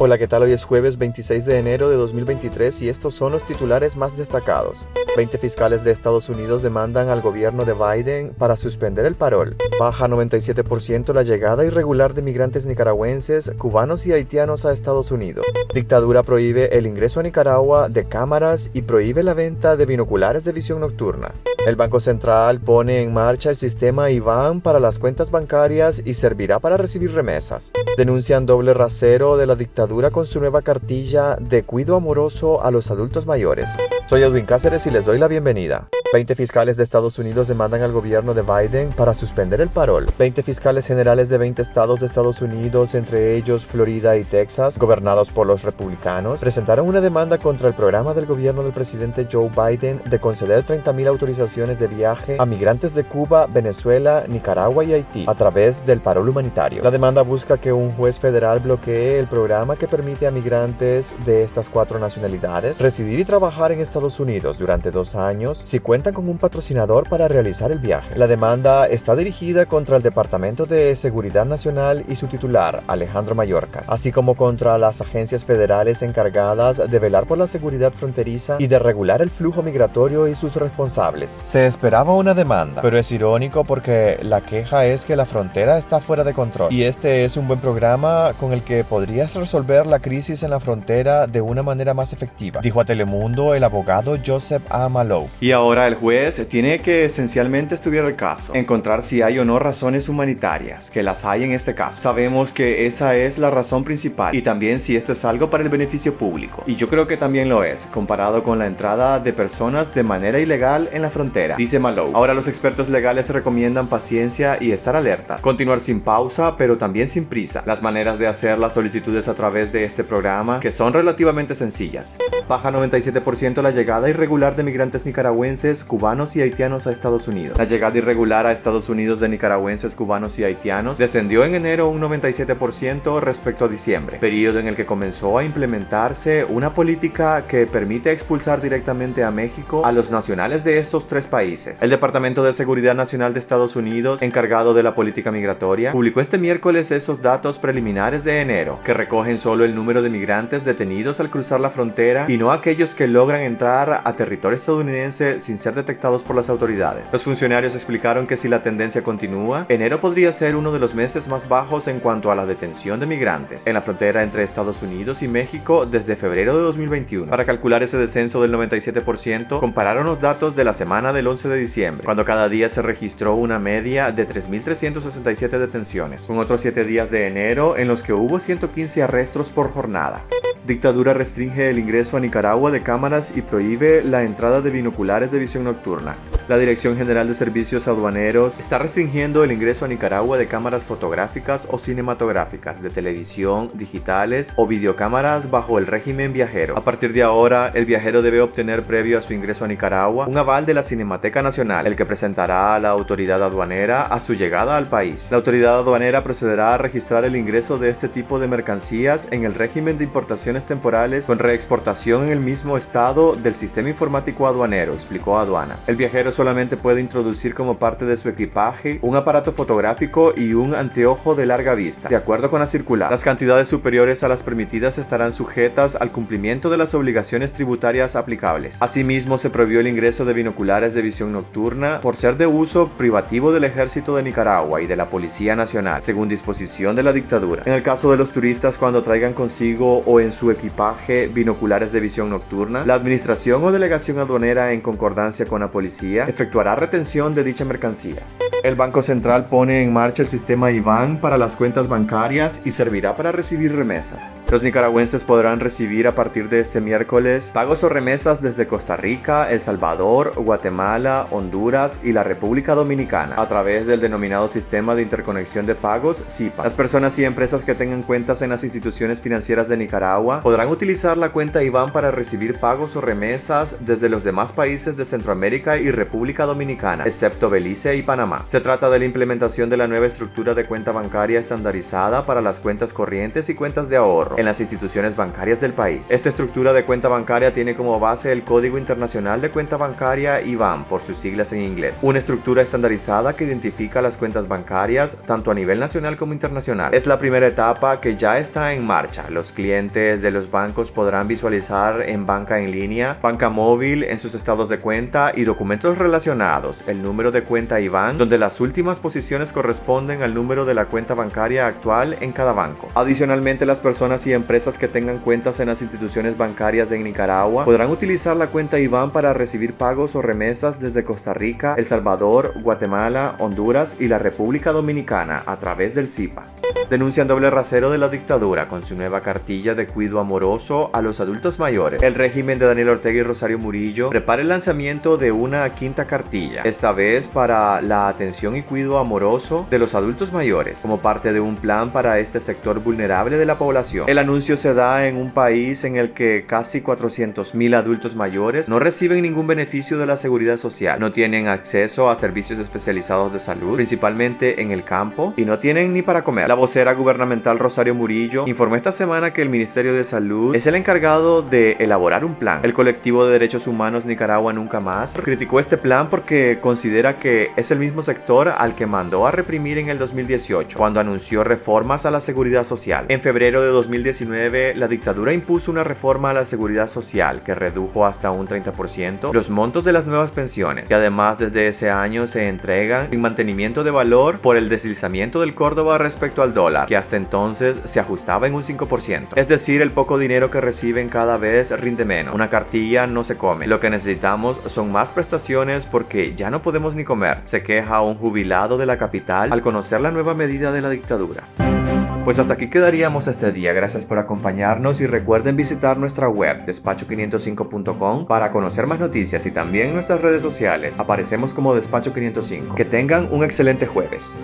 Hola, ¿qué tal? Hoy es jueves 26 de enero de 2023 y estos son los titulares más destacados. 20 fiscales de Estados Unidos demandan al gobierno de Biden para suspender el parol. Baja 97% la llegada irregular de migrantes nicaragüenses, cubanos y haitianos a Estados Unidos. Dictadura prohíbe el ingreso a Nicaragua de cámaras y prohíbe la venta de binoculares de visión nocturna. El Banco Central pone en marcha el sistema IBAN para las cuentas bancarias y servirá para recibir remesas. Denuncian doble rasero de la dictadura con su nueva cartilla de cuido amoroso a los adultos mayores. Soy Edwin Cáceres y les doy la bienvenida. 20 fiscales de Estados Unidos demandan al gobierno de Biden para suspender el parol. 20 fiscales generales de 20 estados de Estados Unidos, entre ellos Florida y Texas, gobernados por los republicanos, presentaron una demanda contra el programa del gobierno del presidente Joe Biden de conceder 30.000 autorizaciones de viaje a migrantes de Cuba, Venezuela, Nicaragua y Haití a través del parol humanitario. La demanda busca que un juez federal bloquee el programa que permite a migrantes de estas cuatro nacionalidades residir y trabajar en Estados Unidos durante dos años si con un patrocinador para realizar el viaje. La demanda está dirigida contra el Departamento de Seguridad Nacional y su titular, Alejandro Mayorkas, así como contra las agencias federales encargadas de velar por la seguridad fronteriza y de regular el flujo migratorio y sus responsables. Se esperaba una demanda, pero es irónico porque la queja es que la frontera está fuera de control y este es un buen programa con el que podrías resolver la crisis en la frontera de una manera más efectiva, dijo a Telemundo el abogado Joseph A. Malouf. Y ahora el juez tiene que esencialmente estudiar el caso, encontrar si hay o no razones humanitarias, que las hay en este caso. Sabemos que esa es la razón principal y también si esto es algo para el beneficio público. Y yo creo que también lo es, comparado con la entrada de personas de manera ilegal en la frontera, dice Malou. Ahora los expertos legales recomiendan paciencia y estar alertas, continuar sin pausa, pero también sin prisa. Las maneras de hacer las solicitudes a través de este programa, que son relativamente sencillas. Baja 97% la llegada irregular de migrantes nicaragüenses, cubanos y haitianos a Estados Unidos. La llegada irregular a Estados Unidos de nicaragüenses, cubanos y haitianos descendió en enero un 97% respecto a diciembre, periodo en el que comenzó a implementarse una política que permite expulsar directamente a México a los nacionales de estos tres países. El Departamento de Seguridad Nacional de Estados Unidos, encargado de la política migratoria, publicó este miércoles esos datos preliminares de enero, que recogen solo el número de migrantes detenidos al cruzar la frontera y no aquellos que logran entrar a territorio estadounidense sin ser detectados por las autoridades. Los funcionarios explicaron que si la tendencia continúa, enero podría ser uno de los meses más bajos en cuanto a la detención de migrantes en la frontera entre Estados Unidos y México desde febrero de 2021. Para calcular ese descenso del 97%, compararon los datos de la semana del 11 de diciembre, cuando cada día se registró una media de 3.367 detenciones, con otros 7 días de enero en los que hubo 115 arrestos por jornada. Dictadura restringe el ingreso a Nicaragua de cámaras y prohíbe la entrada de binoculares de visión nocturna. La Dirección General de Servicios Aduaneros está restringiendo el ingreso a Nicaragua de cámaras fotográficas o cinematográficas, de televisión, digitales o videocámaras bajo el régimen viajero. A partir de ahora, el viajero debe obtener previo a su ingreso a Nicaragua un aval de la Cinemateca Nacional, el que presentará a la autoridad aduanera a su llegada al país. La autoridad aduanera procederá a registrar el ingreso de este tipo de mercancías en el régimen de importaciones temporales con reexportación en el mismo estado del sistema informático aduanero, explicó Aduanas. El viajero solamente puede introducir como parte de su equipaje un aparato fotográfico y un anteojo de larga vista. De acuerdo con la circular, las cantidades superiores a las permitidas estarán sujetas al cumplimiento de las obligaciones tributarias aplicables. Asimismo, se prohibió el ingreso de binoculares de visión nocturna por ser de uso privativo del ejército de Nicaragua y de la Policía Nacional, según disposición de la dictadura. En el caso de los turistas cuando traigan consigo o en su equipaje binoculares de visión nocturna, la administración o delegación aduanera en concordancia con la policía efectuará retención de dicha mercancía. El Banco Central pone en marcha el sistema IBAN para las cuentas bancarias y servirá para recibir remesas. Los nicaragüenses podrán recibir a partir de este miércoles pagos o remesas desde Costa Rica, El Salvador, Guatemala, Honduras y la República Dominicana a través del denominado Sistema de Interconexión de Pagos SIPA. Las personas y empresas que tengan cuentas en las instituciones financieras de Nicaragua podrán utilizar la cuenta IBAN para recibir pagos o remesas desde los demás países de Centroamérica y República Dominicana, excepto Belice y Panamá. Se trata de la implementación de la nueva estructura de cuenta bancaria estandarizada para las cuentas corrientes y cuentas de ahorro en las instituciones bancarias del país. Esta estructura de cuenta bancaria tiene como base el Código Internacional de Cuenta Bancaria IBAN por sus siglas en inglés, una estructura estandarizada que identifica las cuentas bancarias tanto a nivel nacional como internacional. Es la primera etapa que ya está en marcha. Los clientes de los bancos podrán visualizar en banca en línea, banca móvil, en sus estados de cuenta y documentos relacionados, el número de cuenta IBAN, donde las últimas posiciones corresponden al número de la cuenta bancaria actual en cada banco. Adicionalmente, las personas y empresas que tengan cuentas en las instituciones bancarias de Nicaragua podrán utilizar la cuenta IBAN para recibir pagos o remesas desde Costa Rica, El Salvador, Guatemala, Honduras y la República Dominicana a través del CIPA. Denuncian doble rasero de la dictadura con su nueva cartilla de cuido amoroso a los adultos mayores. El régimen de Daniel Ortega y Rosario Murillo prepara el lanzamiento de una quinta cartilla, esta vez para la atención y cuido amoroso de los adultos mayores, como parte de un plan para este sector vulnerable de la población. El anuncio se da en un país en el que casi 400.000 adultos mayores no reciben ningún beneficio de la seguridad social, no tienen acceso a servicios especializados de salud, principalmente en el campo, y no tienen ni para comer. La vocera gubernamental Rosario Murillo informó esta semana que el Ministerio de Salud es el encargado de elaborar un plan. El colectivo de derechos humanos Nicaragua Nunca Más criticó este plan porque considera que es el mismo sector al que mandó a reprimir en el 2018, cuando anunció reformas a la seguridad social. En febrero de 2019, la dictadura impuso una reforma a la seguridad social que redujo hasta un 30% los montos de las nuevas pensiones, y además desde ese año se entregan sin mantenimiento de valor por el deslizamiento del Córdoba respecto al dólar, que hasta entonces se ajustaba en un 5%. Es decir, el poco dinero que reciben cada vez rinde menos. Una cartilla no se come. Lo que necesitamos son más prestaciones porque ya no podemos ni comer. Se queja un jubilado de la capital al conocer la nueva medida de la dictadura. Pues hasta aquí quedaríamos este día. Gracias por acompañarnos y recuerden visitar nuestra web despacho505.com para conocer más noticias y también nuestras redes sociales. Aparecemos como Despacho 505. Que tengan un excelente jueves.